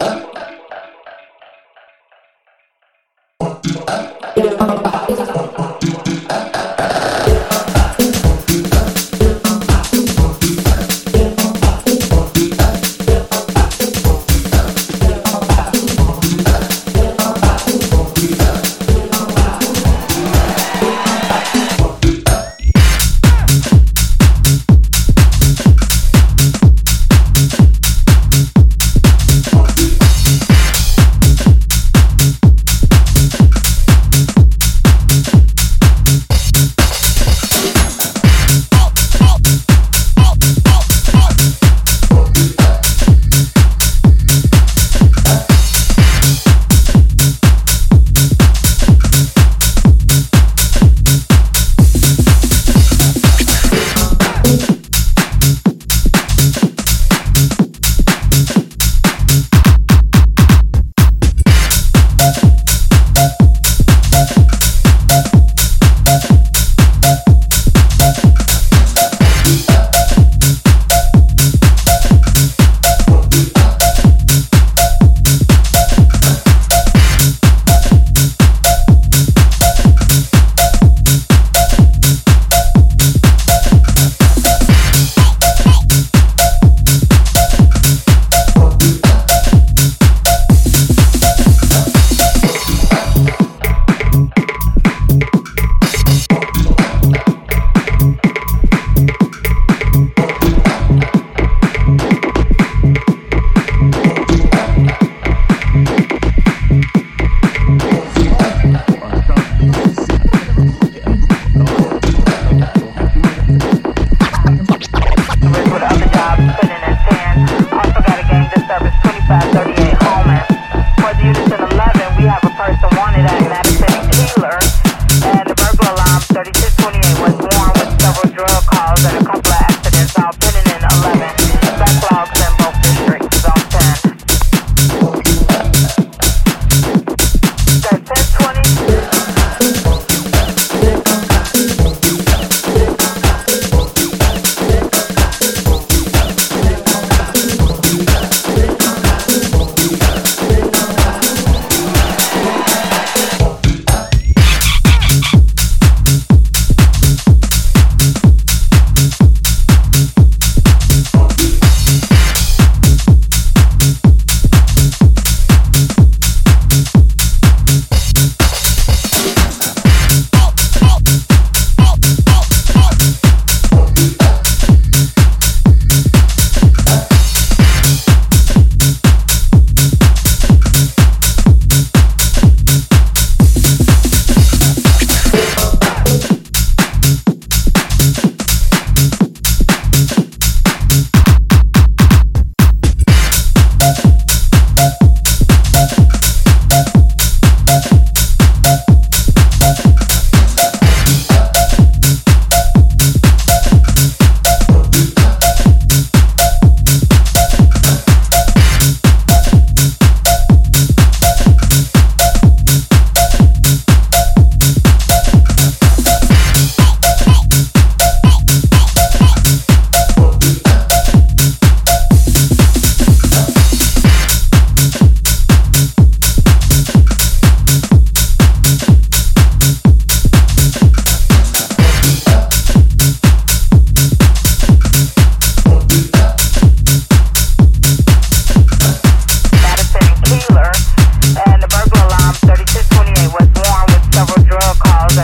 up.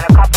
got a couple